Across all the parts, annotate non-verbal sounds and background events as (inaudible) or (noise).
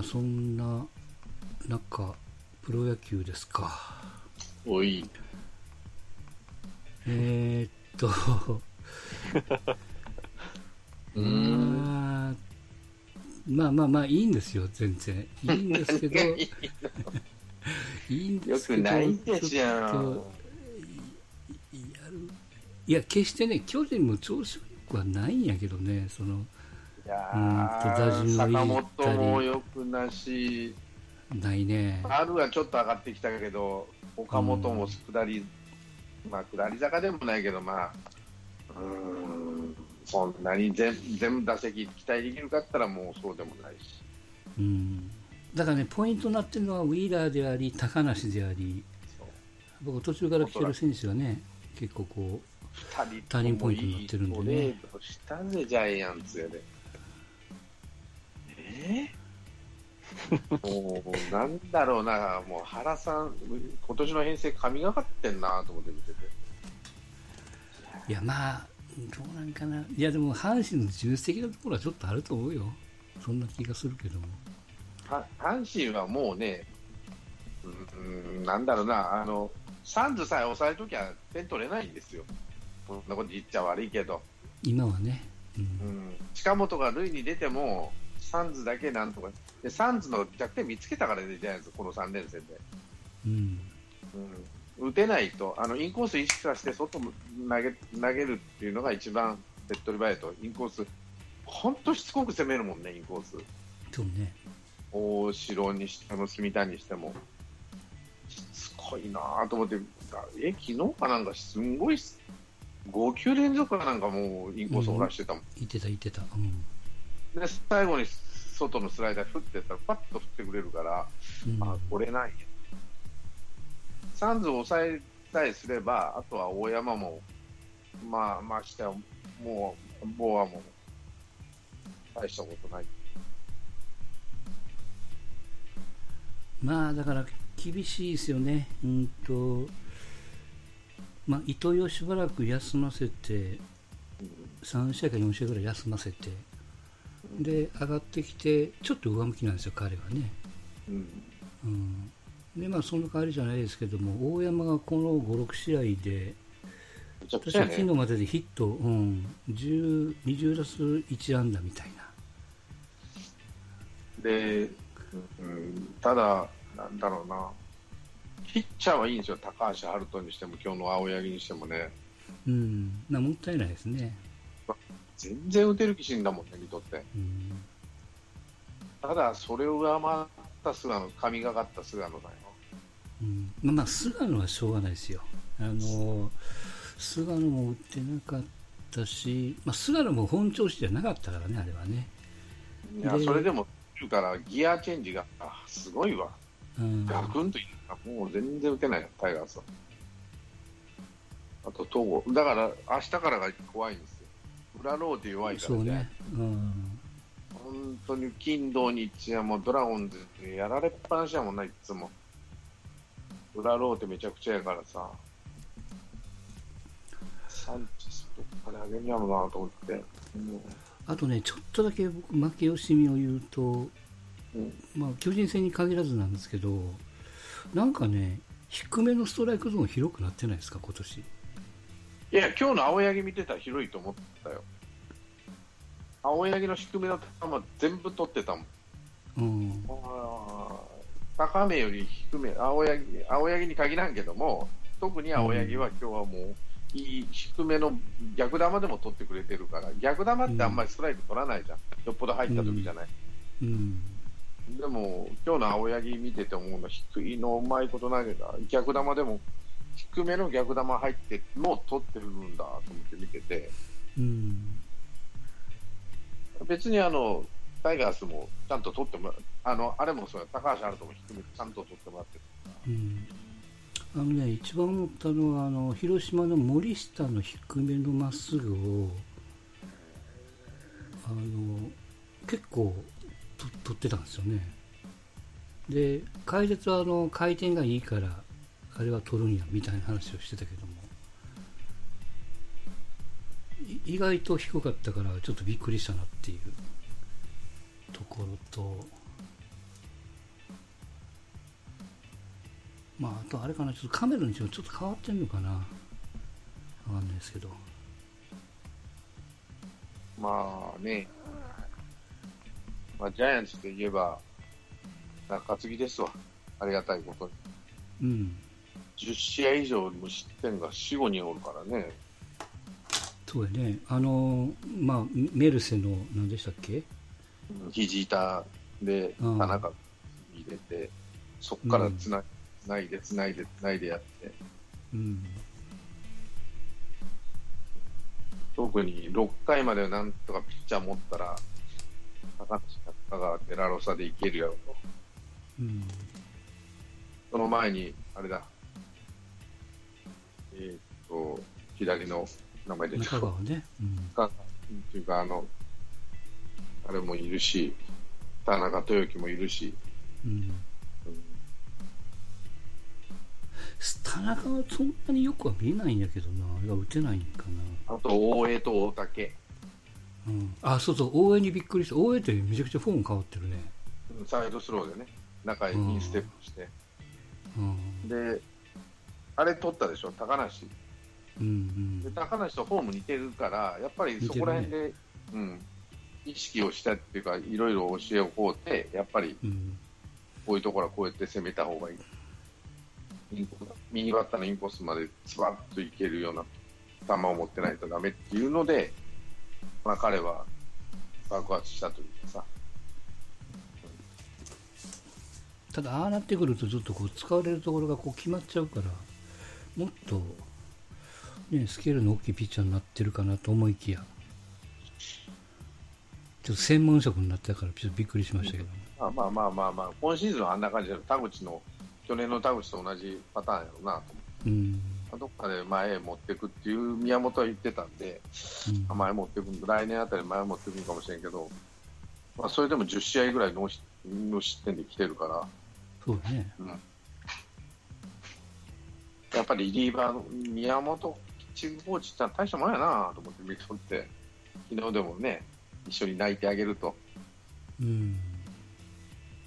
まあそんな中プロ野球ですかおい。えー、っと (laughs) うーん。まあまあまあまあいいんですよ全然いいんですけど (laughs) いいんでよすけどくないですちょ。やるいや決してね巨人も調子よくはないんやけどねそのいや坂本もよくなし、ないね。春はちょっと上がってきたけど、岡本も下り、まあ下り坂でもないけど、まあ、うーん、そんなに全全部打席期待できるかったらもうそうでもないし。うん。だからねポイントになってるのはウィーラーであり高梨であり。僕途中から来てる選手がね結構こ二人ターニングポイントになってるんでね。トレードしたぜ、ジャイアンツやで。えー、もう、なんだろうな、もう原さん、今年の編成、神がかってんなと思って見てて。ういやまあどうなんかな。いやでも阪神の重視的なところはちょっとあると思うよ。そんな気がするけども。は阪神はもうね、うん、なんだろうな、あの、サンズさえ抑えときゃ点取れないんですよ。こんなこと言っちゃ悪いけど。今はね、う、うんん、近本が塁に出ても、サンズだけなんとか、でサンズの弱点見つけたからね、ジャイアンツ、この3連戦で。うん、うん、打てないと、あのインコース意識させて外も投げ投げるっていうのが一番手っ取り早いと、インコース、本当しつこく攻めるもんね、インコース。そうね。大城にしても、住谷にしても。しつこいなぁと思って、え、昨日かなんか、すんごい、5球連続かなんかもうインコースをらしてたもん。言ってた言ってた。うん、で、最後に外のスライダー振ってったら、パッと振ってくれるから、うんあ、これなんや。サンズを抑えさえすれば、あとは大山も、まあ、ましては、もう、ボーアも、大したことない。まあだから厳しいですよね、うんとまあ、伊藤をしばらく休ませて、3試合か4試合ぐらい休ませて、で上がってきて、ちょっと上向きなんですよ、彼はね。うん。うんでまあ、その代わりじゃないですけども、大山がこの5、6試合で、めちゃく私ちゃやね。は昨日まででヒット、うん、10 20打数1安打みたいな。で、うん、ただ、なんだろうな。ピッチャーはいいんですよ。高橋遥人にしても、今日の青柳にしてもね。うん、まあ、もったいないですね。全然打てる気しんだもんね、見とって。うんただ、それを上回った菅野、神がかった菅野だよ。うんまあ、まあ菅野はしょうがないですよ。あの菅野も打ってなかったし、まあ、菅野も本調子じゃなかったからね、あれはね。いや、でそれでも、から、ギアチェンジがあすごいわ。うん、ガクンといいもう全然打てないよ、タイガースは。あと、東郷。だから、明日からが怖いんですよ。裏ローテ弱いからそうね。うん本当に金土日はもうドラゴンズにやられっぱなしやもんな、いつも。裏ローテめちゃくちゃやからさ。サンチェスどっかであげんやろうなと思って。うんあとね、ちょっとだけ僕、負け惜しみを言うと、うんまあ、巨人戦に限らずなんですけど、なんかね、低めのストライクゾーン広くなってないですか、今年。いや、今日の青柳見てたら広いと思ったよ。青柳の低めの球全部取ってたもん。うん、高めより低め、青柳青柳に限らんけども、特に青柳は今日はもう、いい低めの逆球でも取ってくれてるから、逆球ってあんまりストライク取らないじゃん、よっぽど入った時じゃない。うん、でも、今日の青柳見てて思うのは、低いのうまいこと投げた、逆球でも、低めの逆球入ってもう取ってるんだと思って見てて、うん、別にあのタイガースもちゃんと取ってもらあのあれもそうや、高橋遥人も低めちゃんと取ってもらってる。うん。あのね、一番思ったのは、あの、広島の森下の低めのまっすぐを、あの、結構と取ってたんですよね。で、解説はあの、回転がいいから、あれは取るんやみたいな話をしてたけども。意外と低かったからちょっとびっくりしたなっていう。ところと。まああとあれかな。ちょっとカメラの位置もちょっと変わってんのかな。分かんないですけど。まあね。まあジャイアンツといえば中継ぎですわ。ありがたいことに。うん。10試合以上無失点が4、5人おるからね。そうやね。あの、まあ、メルセの、何でしたっけ？肘痛でうん田中入れて、そこからつな,、ないで、つないで、つないでやって、うん。特に6回までなんとかピッチャー持ったら、高橋がデラロサでいけるやろと。うん。その前に、あれだ、えーっと、左の名前で中川ね。うん。かっていうか、あの、あれもいるし、田中豊樹もいるし、うん。うん田中はそんなによくは見えないんやけどな。あれが打てないんかな。あと大江と大竹、うん。あ、そうそう、大江にびっくりした。大江ってめちゃくちゃフォーム変わってるね。サイドスローでね、中にステップして、うん。で、あれ取ったでしょ、高梨。うんで高梨とフォーム似てるから、やっぱりそこら辺で、うん、意識をしたっていうか、いろいろ教えをこうて、やっぱりうん。うん。こういうところはこうやって攻めた方がいい。右バッターのインコースまでズバッといけるような球を持ってないとダメっていうので、まあ、彼は爆発したというかさ、ただ、ああなってくると、ちょっとこう使われるところがこう決まっちゃうから、もっと、ね、スケールの大きいピッチャーになってるかなと思いきや、ちょっと専門職になったから、ちょっとびっくりしましたけども。まあまあまあまあまあ、今シーズンはあんな感じで、田口の、去年の田口と同じパターンやろうなと思って。うん。どっかで前へ持っていくっていう宮本は言ってたんで、うん前持っていく、来年あたり前持っていくかもしれんけど、まあ、それでも10試合ぐらいノー失点で来てるから、そうだね。やっぱりリリーバーの宮本ピッチングコーチって大したもんやなと思って見とって、昨日でもね、一緒に泣いてあげると。うん。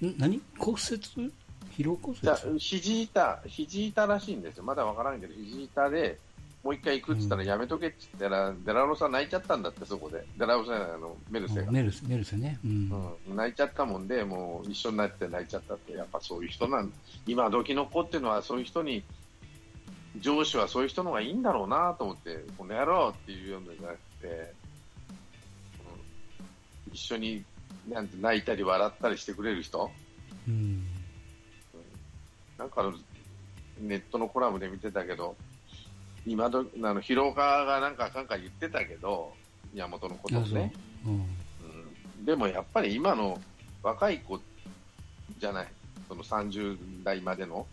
ん？何？骨折？疲労骨じゃあ折肘痛、肘痛らしいんですよ。まだわからんけど、肘痛で、もう一回行くって言ったらやめとけって言ったら、デラロサ泣いちゃったんだって、そこで。デラロサじゃない、あの、メルセが。メルス、メルスね。うん。うん、泣いちゃったもんで、もう一緒になって泣いちゃったって、やっぱそういう人なん、今時の子っていうのはそういう人に、上司はそういう人の方がいいんだろうなと思って、この野郎っていうようじゃなくて、うん、一緒になんて泣いたり笑ったりしてくれる人、うん。なんかあのネットのコラムで見てたけど、今どあの広岡がなんかかんか言ってたけど、宮本のことをね。うん。うんでもやっぱり今の若い子じゃない、その30代までのうん。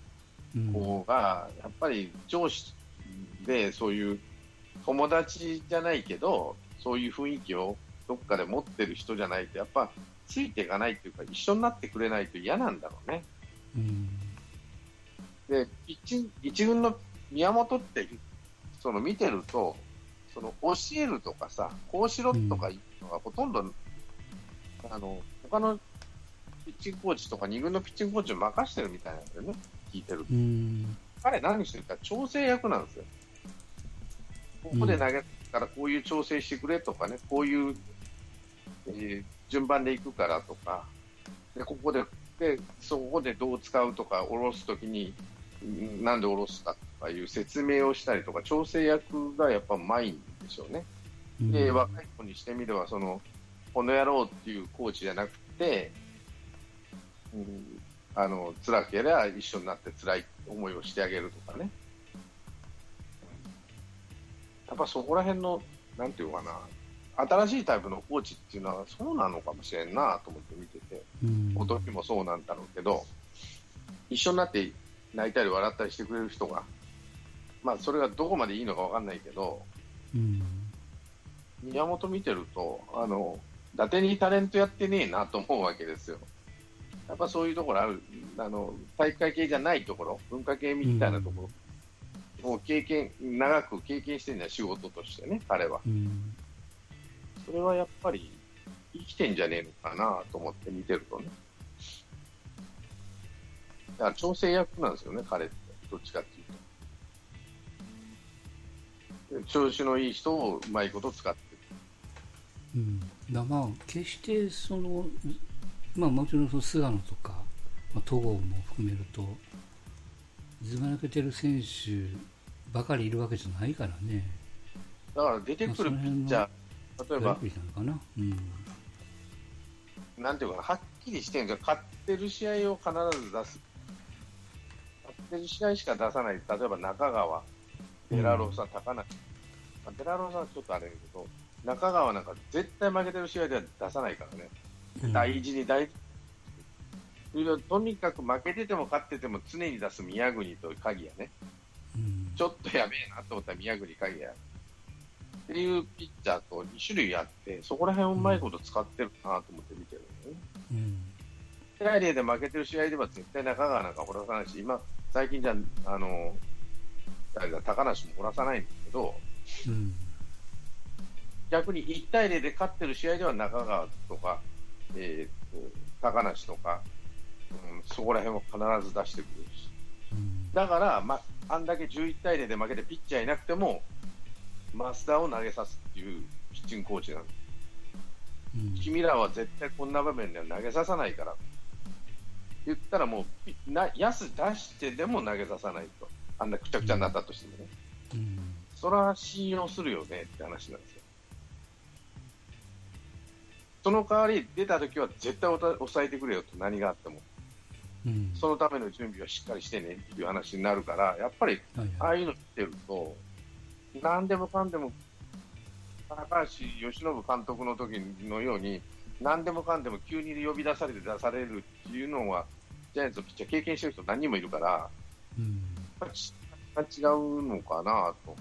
子が、やっぱり上司でそういう友達じゃないけど、そういう雰囲気をどっかで持ってる人じゃないと、やっぱついていかないっていうか、一緒になってくれないと嫌なんだろうね。うん。で、ピッチン一軍の宮本って、その見てると、その教えるとかさ、こうしろとかいうのがほとんど、あの他のピッチングコーチとか、2軍のピッチングコーチに任してるみたいなんだよね、聞いてる。彼、何してるか調整役なんですよ。ここで投げたらこういう調整してくれとかね、こういう、えー順番でいくからとか、でここででそこでどう使うとか、下ろすときにんなんで下ろすかとかいう説明をしたりとか、調整役がやっぱうまいんでしょうね。うんで、若い子にしてみれば、その、この野郎っていうコーチじゃなくて、うん、あの、辛ければ一緒になって辛い思いをしてあげるとかね。やっぱそこら辺の、なんていうかな、新しいタイプのコーチっていうのはそうなのかもしれんなと思って見てて、うん。お時もそうなんだろうけど、一緒になって泣いたり笑ったりしてくれる人が、まあそれがどこまでいいのかわかんないけど、うん。宮本見てると、あの、伊達にタレントやってねえなと思うわけですよ。やっぱそういうところある、あの、体育会系じゃないところ、文化系みたいなところ、もう経験、長く経験してるんだよ、仕事としてね、彼は。うん。それはやっぱり生きてんじゃねえのかなと思って見てるとね。だから調整役なんですよね、彼って。どっちかっていうと。調子のいい人をうまいこと使ってる。うん、だまあ、決してその、まあ、もちろんその菅野とか、まあ、戸郷も含めると、ずば抜けてる選手ばかりいるわけじゃないからね。だから出てくるピッチャー、例えば、うん、なんていうかな、はっきりしてるんです勝ってる試合を必ず出す。勝ってる試合しか出さない。例えば中川、デラローサ、高梨。まあ、デラローサはちょっとあれだけど、中川なんか絶対負けてる試合では出さないからね。うん、大事に大事とにかく負けてても勝ってても常に出す宮国と鍵谷ね、うん、ちょっとやべえなと思ったら宮国、鍵谷っていうピッチャーと2種類あって、そこら辺をうまいこと使ってるなと思って見てるのね。うん。セラリで負けてる試合では絶対中川なんか掘らさないし、今、最近じゃ、あの、誰だ、高梨も掘らさないんですけど、うん、逆に1対0で勝ってる試合では中川とか、えーと、高梨とか、うん、そこら辺を必ず出してくるし、うん、だから、まあんだけ11対0で負けてピッチャーいなくても、増田を投げさすっていうピッチングコーチなんです。うん、君らは絶対こんな場面では投げささないから。言ったらもう、な安出してでも投げささないと。あんなくちゃくちゃになったとしてもね。うん、それは信用するよねって話なんですよ。その代わり出た時は絶対抑えてくれよと何があっても。うん、そのための準備はしっかりしてねっていう話になるから、やっぱり、ああいうの見てると、何でもかんでも、高橋由伸監督の時のように、何でもかんでも急に呼び出されて出されるっていうのは、ジャイアンツのピッチャー経験してる人何人もいるから、うん、違うのかなと、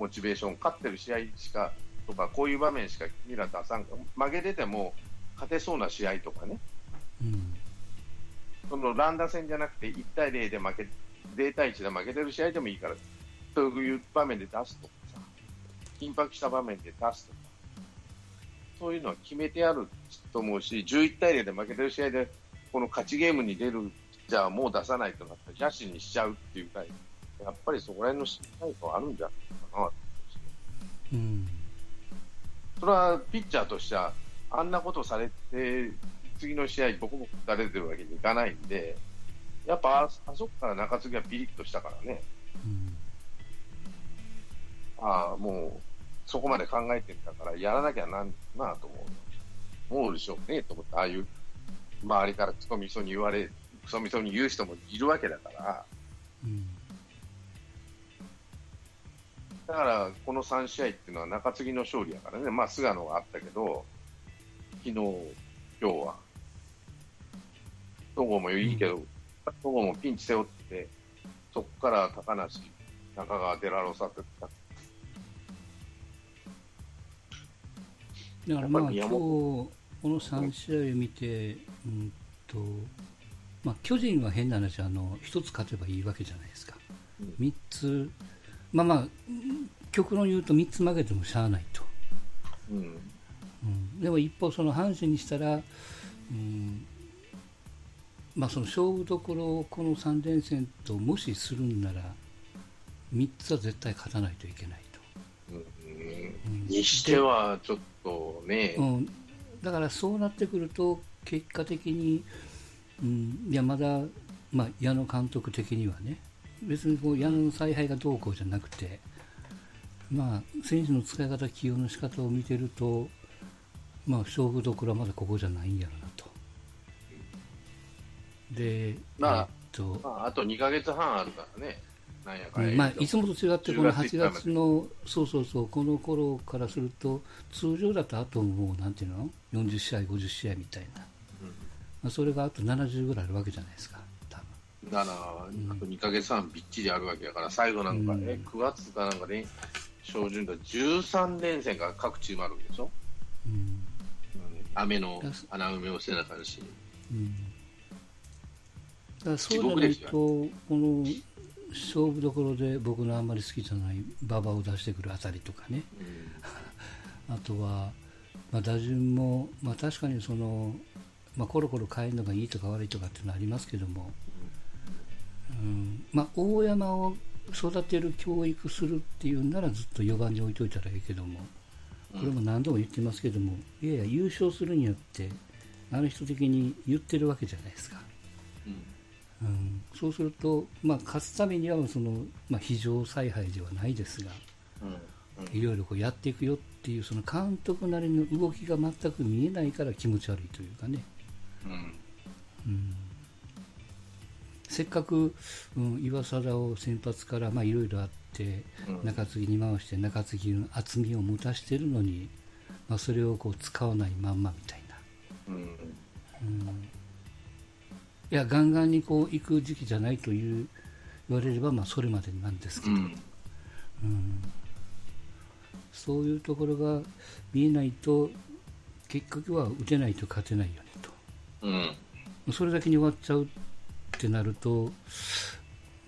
モチベーション、勝ってる試合しかとか、こういう場面しか君ら出さん、負けてても勝てそうな試合とかね、うん、その乱打戦じゃなくて、1対0で負け、0対1で負けてる試合でもいいから、そういう場面で出すとかさ、緊迫した場面で出すとか、そういうのは決めてやると思うし、11対0で負けてる試合で、この勝ちゲームに出る、じゃあもう出さないとなったら、野手にしちゃうっていうか、やっぱりそこら辺の信頼感あるんじゃないかな。うん。それはピッチャーとしては、あんなことされて、次の試合、ボコボコ打たれてるわけにいかないんで、やっぱああそこから中継ぎはピリッとしたからね。うんああ、もう、そこまで考えてんだから、やらなきゃなんなと思う。思うでしょうね、と思って、ああいう、周りからクソみそに言われ、クソみそに言う人もいるわけだから。うん、だから、この3試合っていうのは中継ぎの勝利やからね、まあ、菅野があったけど、昨日、今日は、戸郷もいいけど、戸郷、もピンチ背負って、そこから高梨、中川、デラロサってだからまあ今日この3試合を見て、うんとまあ、巨人は変な話あの1つ勝てばいいわけじゃないですか、3つ、まあまあ、極論言うと3つ負けてもしゃあないと、うん、うん、でも一方、その阪神にしたら、うんまあ、その勝負どころをこの3連戦ともしするんなら3つは絶対勝たないといけないと。うん、にしてはちょっとね、うん、だからそうなってくると結果的に、うん、いやまだ、まあ、矢野監督的にはね別にこう矢野の采配がどうこうじゃなくて、まあ、選手の使い方起用の仕方を見てると、まあ、勝負どころはまだここじゃないんやろなと。で、まあ、えっとまあ、あと2か月半あるからね。なんやかんやまあ、いつもと違ってこの8月のそうそうそうこの頃からすると通常だとあともうなんていうの？40試合50試合みたいな、うん、まあ、それがあと70ぐらいあるわけじゃないですかだから、あと2か月半びっちりあるわけやから最後なんかね、うん、9月かなんかね照準だ。13連戦が各チームあるわけでしょ、うん。うん、雨の穴埋めをせなかんし、うん、だからそうじゃないとこの勝負どころで僕のあんまり好きじゃない馬場を出してくるあたりとかね、うん、(laughs) あとは、まあ、打順も、まあ、確かにその、まあ、コロコロ変えるのがいいとか悪いとかっていうのはありますけども、ううん。まあ、大山を育てる教育するっていうならずっと4番に置いといたらいいけどもこれも何度も言ってますけども、いやいや優勝するによってあの人的に言ってるわけじゃないですか、うん。うん、そうすると、まあ、勝つためにはその、まあ、非常采配ではないですがうん。いろいろこうやっていくよっていうその監督なりの動きが全く見えないから気持ち悪いというかね、うん。うん、せっかく、うん、岩貞を先発からまあいろいろあってうん。中継ぎに回して中継ぎの厚みを持たしてるのに、まあ、それをこう使わないまんまみたいな、うん。うん、いやガンガンにこう行く時期じゃないという言われればまあそれまでなんですけど、うん。うん。そういうところが見えないと結局は打てないと勝てないよねと。うん。それだけに終わっちゃうってなると、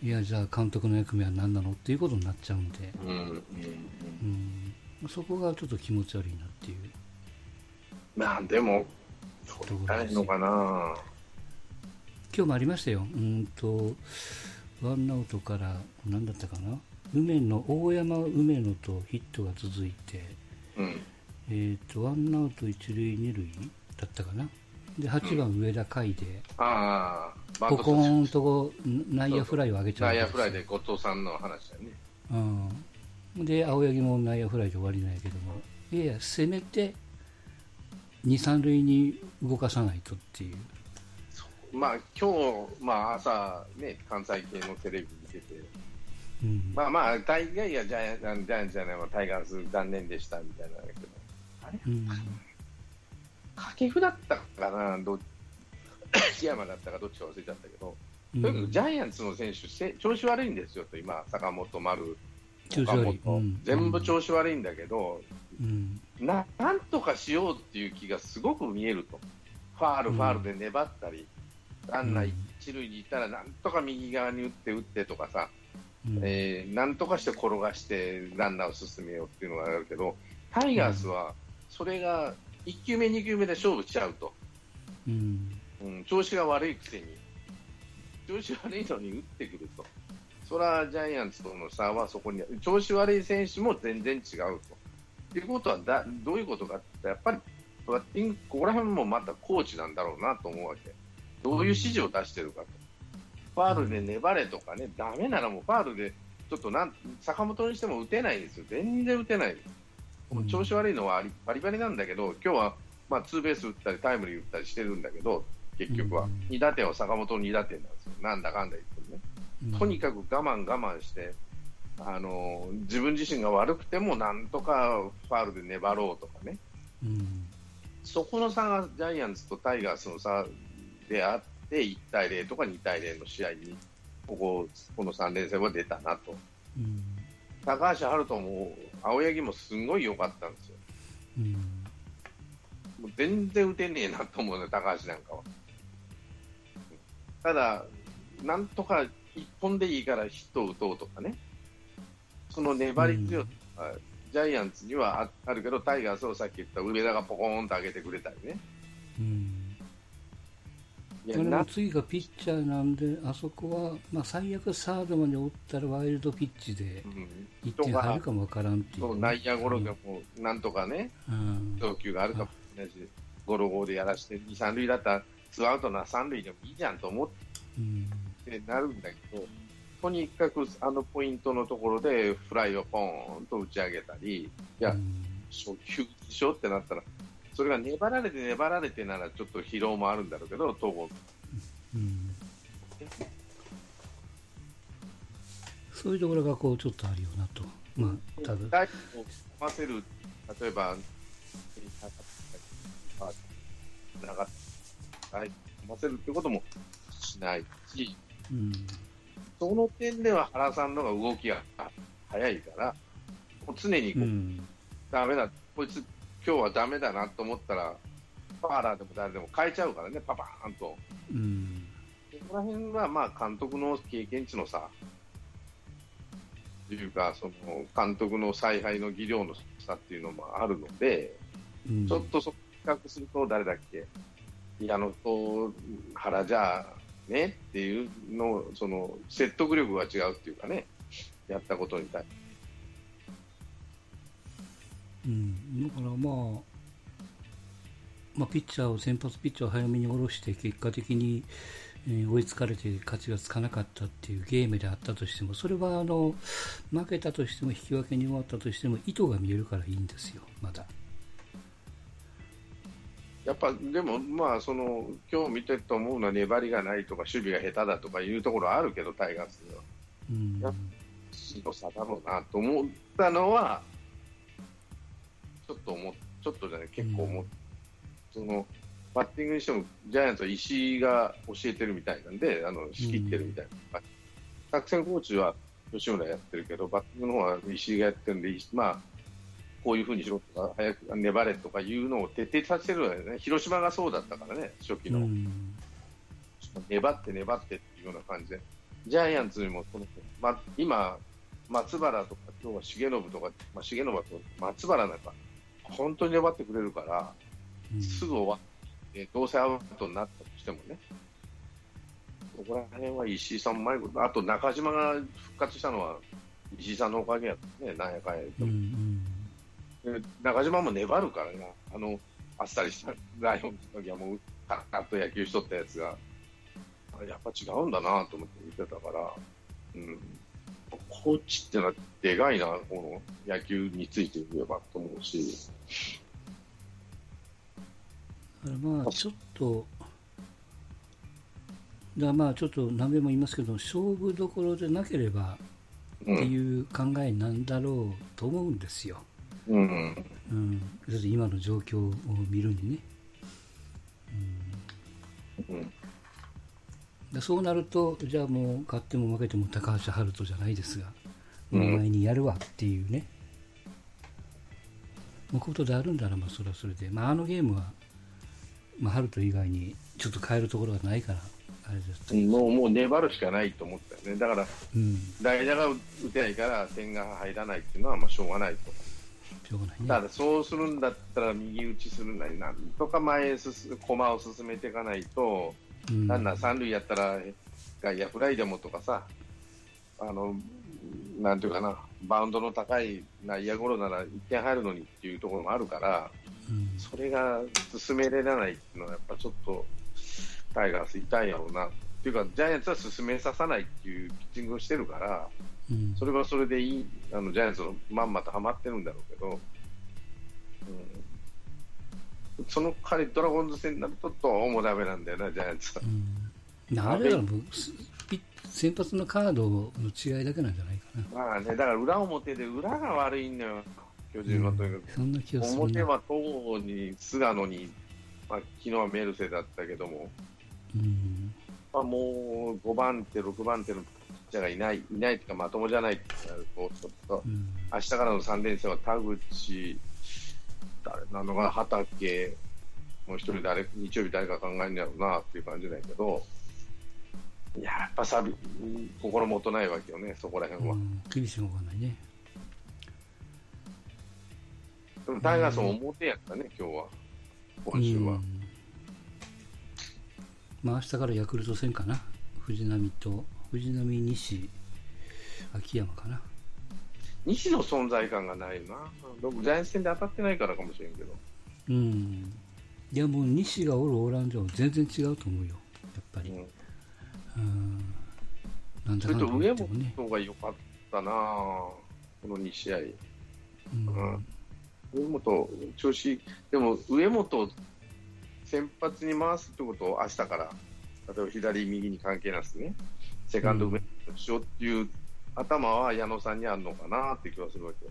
いや、じゃあ監督の役目は何なのっていうことになっちゃうんで、うんうんうん、そこがちょっと気持ち悪いなっていう。まあでもそうだのかな。今日もありましたよ、うんと、ワンアウトから、何だったかな、梅野、大山梅野とヒットが続いて、うん。えー、とワンアウト一塁二塁だったかな、で8番上田海で、ああバポコント途中ーンとこう内野フライを上げちゃう内野フライで後藤さんの話だよね。うん、で青柳も内野フライで終わりなんやけども。いやいやせめて二三塁に動かさないとっていう、まあ今日、まあ、朝、ね、関西系のテレビ見てて、うん。まあまあ、大概やジャイアンツじゃないわタイガース残念でしたみたいなんだけど、あれうん掛布だったかな、ど檜山だったかどっちか忘れちゃったけど、うん。とにかくジャイアンツの選手、せ調子悪いんですよと、今、坂本、丸、岡本。うん。全部調子悪いんだけど、うん。ななんとかしようっていう気がすごく見えると、ファール、うん。ファールで粘ったり、ランナーうん。一塁にいたら、なんとか右側に打って打ってとかさ、うん。えーなんとかして転がしてランナーを進めようっていうのがあるけど、タイガースはそれが1球目、2球目で勝負しちゃうと、うん。うん、調子が悪いくせに、調子悪いのに打ってくると、それはジャイアンツとの差はそこに、調子悪い選手も全然違うと。ということはだ、どういうことかって、やっぱりバッティング、ここら辺もまたコーチなんだろうなと思うわけ、どういう指示を出してるかと、ファールで粘れとかね、だめならもうファールで、ちょっとなん坂本にしても打てないんですよ、全然打てない、うん調子悪いのはバリバリなんだけど、今日はまあツーベース打ったり、タイムリー打ったりしてるんだけど、結局は、うん。2打点は坂本の2打点なんですよ、なんだかんだ言ってもね。うん。とにかく我慢我慢して、あの自分自身が悪くてもなんとかファールで粘ろうとかね、うん。そこの差がジャイアンツとタイガースの差であって、1対0とか2対0の試合に、こここの3連戦は出たなと、うん高橋遥人も青柳もすごい良かったんですよ、うん。もう全然打てねえなと思うね、高橋なんかは。ただ、なんとか1本でいいからヒットを打とうとかね、その粘り強さ、ジャイアンツにはああるけど、タイガースをさっき言った上田がポコーンと上げてくれたりね。うん次がピッチャーなんで、あそこは、まあ、最悪サードまで追ったらワイルドピッチでうん。1点入るかもわからんっていう、そう内野ゴロでもなんとかね、うん。投球があるかもしれないし、ゴロゴロでやらして、2、3塁だったら、ツーアウトな3塁でもいいじゃんと思っうんてなるんだけど、とにかくあのポイントのところでフライをポーンと打ち上げたり、いや、うん。初球でしょってなったら、それが粘られて粘られてならちょっと疲労もあるんだろうけど、東郷うん。そういうところがこうちょっとあるよなと、まあ、多分。大を込ませる、例えば、なかった、はい、込ませるってこともしないし、うん。その点では原さんの方が動きが早いから、もう常にこう、うん。ダメだ、こいつ、今日はダメだなと思ったら、パーラーでも誰でも変えちゃうからね、パパーンと。うんここら辺はまあ監督の経験値の差というか、その監督の采配の技量の差っていうのもあるので、うんちょっとそ比較すると誰だっけ、矢野と原じゃねっていうのその説得力が違うっていうかね、やったことに対して。うん、だからまあ、まあ、ピッチャーを先発ピッチャーを早めに下ろして結果的に、えー、追いつかれて勝ちがつかなかったっていうゲームであったとしてもそれはあの負けたとしても引き分けに終わったとしても意図が見えるからいいんですよ、まだ。やっぱでも、まあ、その今日見てると思うのは粘りがないとか守備が下手だとかいうところはあるけど、タイガースには。うん、やっぱ差だろうなと思ったのは、ちょっと思ちょっとじゃない、結構思っ、うん、そのバッティングにしてもジャイアンツは石井が教えてるみたいなんで、あの仕切ってるみたいな、うん、作戦コーチは吉村やってるけど、バッティングの方は石井がやってるんで、まあ、こういうふうにしろとか、早く粘れとかいうのを徹底させるわけね、広島がそうだったからね、初期の、うん、粘って粘ってっていうような感じで、ジャイアンツにもこの、ま、今、松原とか、今日は重信とか、まあ、重信と松原なんか、本当に粘ってくれるから、うん、すぐ終わって、どうせアウトになったとしてもね、そこら辺は石井さんも前あと中島が復活したのは、石井さんのおかげやね、なんやかんやと。うんうん。中島も粘るからな、あのあっさりしたライオンズの時はもう、カッと野球しとったやつが、やっぱ違うんだなと思って見てたから、うん、コーチってのはでかいな、この野球について言えばと思うし。だからまあ、ちょっと、だまあちょっと何べも言いますけど、勝負どころでなければっていう考えなんだろうと思うんですよ。うん、うん、今の状況を見るにね、うんうん、そうなるとじゃあもう勝っても負けても高橋遥人じゃないですが、お前にやるわっていうね、うことであるんだらまあそれはそれで、まあ、あのゲームは、まあ、春人以外にちょっと変えるところがないからあれですもうもう粘るしかないと思ったよね。だから、うん、代打が打てないから点が入らないっていうのはまあしょうがないと。しょうがないね。だからそうするんだったら右打ちするなり、なんとか前へ駒を進めていかないと、うん、ランナー三塁やったら外野フライでもとかさ、あのなんていうかな、バウンドの高い内野ゴロなら1点入るのにっていうところもあるから、うん、それが進められないっていうのは、やっぱちょっとタイガース痛いやろうな。っていうか、ジャイアンツは進めささないっていうピッチングをしてるから、それはそれでいいあのジャイアンツのまんまとはまってるんだろうけど、うん、その代わりドラゴンズ戦になるとどうもだめなんだよな、ジャイアンツは。うん、あれは先発のカードの違いだけなんじゃないかな。まあね、だから裏表で裏が悪いんだよ、巨人はとにかく。うん、そんな気がする表は東に菅野に、まあ、昨日はメルセだったけども、うんまあ、もう5番手、6番手のチャーがいない、いないというか、まともじゃないとなると、ちょっと、うん、明日からの3連戦は田口、誰なのか、畑、もう一人誰、日曜日誰か考えるんやろうなっていう感じだけど、やっぱさび、心もとないわけよね、そこら辺は。うん、厳しいのがないね。でもタイガースも表やったね、今日は、今週は。まあ明日からヤクルト戦かな、藤浪と藤浪、西、秋山かな。西の存在感がないな、僕、ジャイアンツ戦で当たってないからかもしれんけど。うん、いやもう西がおる、おらんじゃ全然違うと思うよ、やっぱり。うん、うん。なんだかんだ、ね、上本が良かったな、この2試合。うん、うん、上本、調子、でも上本、先発に回すってことを明日から、例えば左、右に関係なすね。セカンド上しようっていう頭は矢野さんにあるのかなって気はするわけ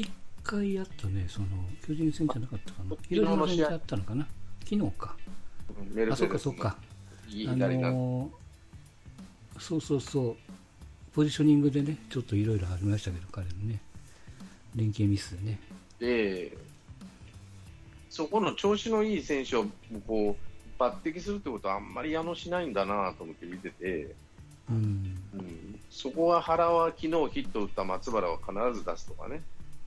一回やったね、その巨人戦じゃなかったかな、広島戦じゃあったのかな、昨日か、あ、そっかそっか、あのー、そうそうそう、ポジショニングでね、ちょっといろいろありましたけど、彼のね、連携ミスでね。で、そこの調子のいい選手をこう抜擢するってことはあんまり矢野しないんだなと思って見てて、そこは原は昨日ヒット打った松原は必ず出すとかね、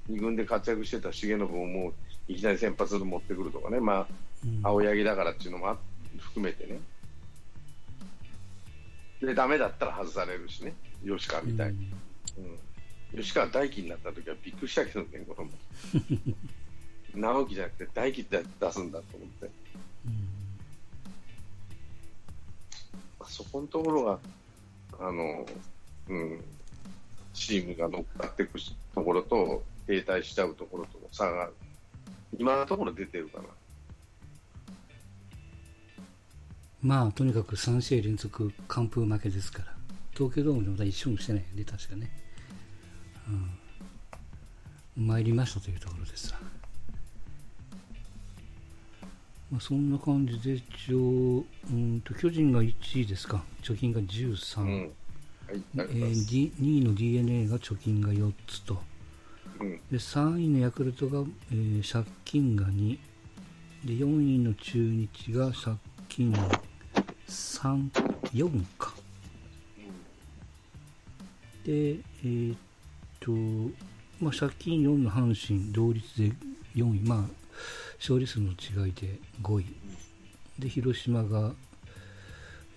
2軍で活躍してた重信をもういきなり先発で持ってくるとかね、まあ、うん、青柳だからっていうのも含めてね、で、ダメだったら外されるしね、吉川みたいに。うん、吉川大輝になった時はびっくりしたけどね、これも。(laughs) 直樹じゃなくて大輝って出すんだと思って。そこのところが、あの、うん、チームが乗っかっていくところと、停滞しちゃうところとの差が、今のところ出てるかな。まあ、とにかく3試合連続完封負けですから、東京ドームでまだ一勝もしてないよね、確かね。うん。参りましたというところです。まあ、そんな感じで、一応、うんと、巨人が1位ですか、貯金が13。うん。はい、え。ー、D- 2位の d n a が貯金が4つと、うん。で3位のヤクルトが、えー借金が2で4位の中日が借金3 4かでえーっと、まあ、借金4の阪神同率で4位まあ勝利数の違いで5位で広島が、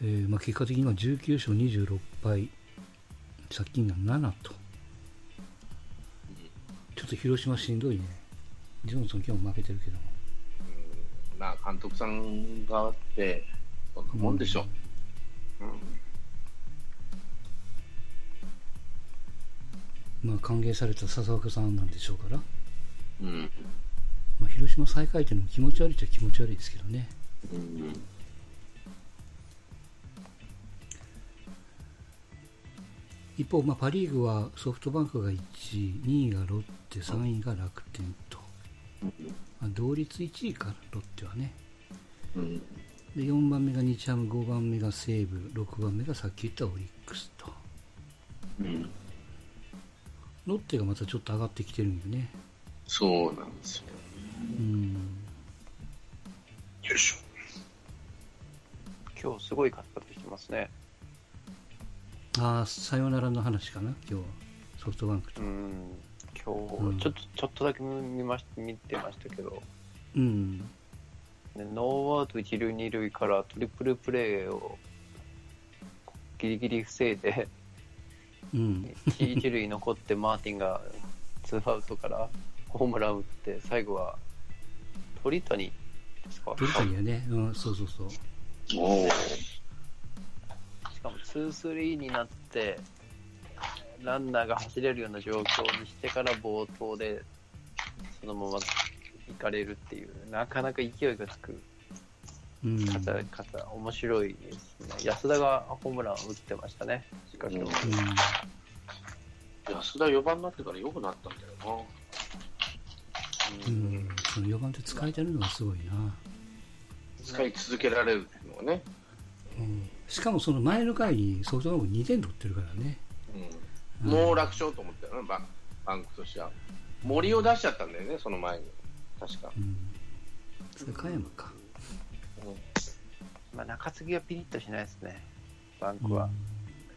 えーまあ、結果的には19勝26敗借金が7とちょっと広島しんどいね。ジョンソン今日負けてるけども。まあ、監督さんがあって、そんなもんでしょ。うん。まあ歓迎された笹岡さんなんでしょうから。うん。まあ、広島最下位っていうのも気持ち悪いっちゃ気持ち悪いですけどね。うん。一方、まあ、パ・リーグはソフトバンクが1位、2位がロッテ、3位が楽天と。まあ、同率1位か、ロッテはね。うん。で、4番目が日ハム、5番目が西武、6番目がさっき言ったオリックスと。うん。ロッテがまたちょっと上がってきてるんよね。そうなんですよ。うん。よいしょ。今日すごい勝ち方してますね。ああ、さよならの話かな、今日は。ソフトバンクとう。ん。今うん日、ちょっと、ちょっとだけ見まし見てましたけど、うん。ねノーアウト一塁二塁からトリプルプレーをギリギリ防いで、うん。一一塁残ってマーティンがツーアウトからホームラン打って、最後は鳥谷ですか？鳥谷やね。うん、そうそうそう。おお。しかも2-3になって、ランナーが走れるような状況にしてから冒頭で、そのまま行かれるっていう、なかなか勢いがつくうん。方、方面白いですね。安田がホームラン打ってましたね、しかし、うんうん。安田4番になってから良くなったんだようん。その4番で使えてるのがすごいな。な。使い続けられるっていうのはね。うん。しかもその前の回にソフトバンク2点取ってるからね。うん。もう楽勝と思ったよね、バンバンクとしては。森を出しちゃったんだよね、その前に。確か。うん。それ加山か。まあ、中継ぎはピリッとしないですね、バンクは。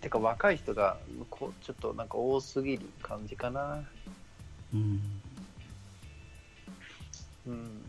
てか、若い人がこうちょっとなんか多すぎる感じかな。うん。うん。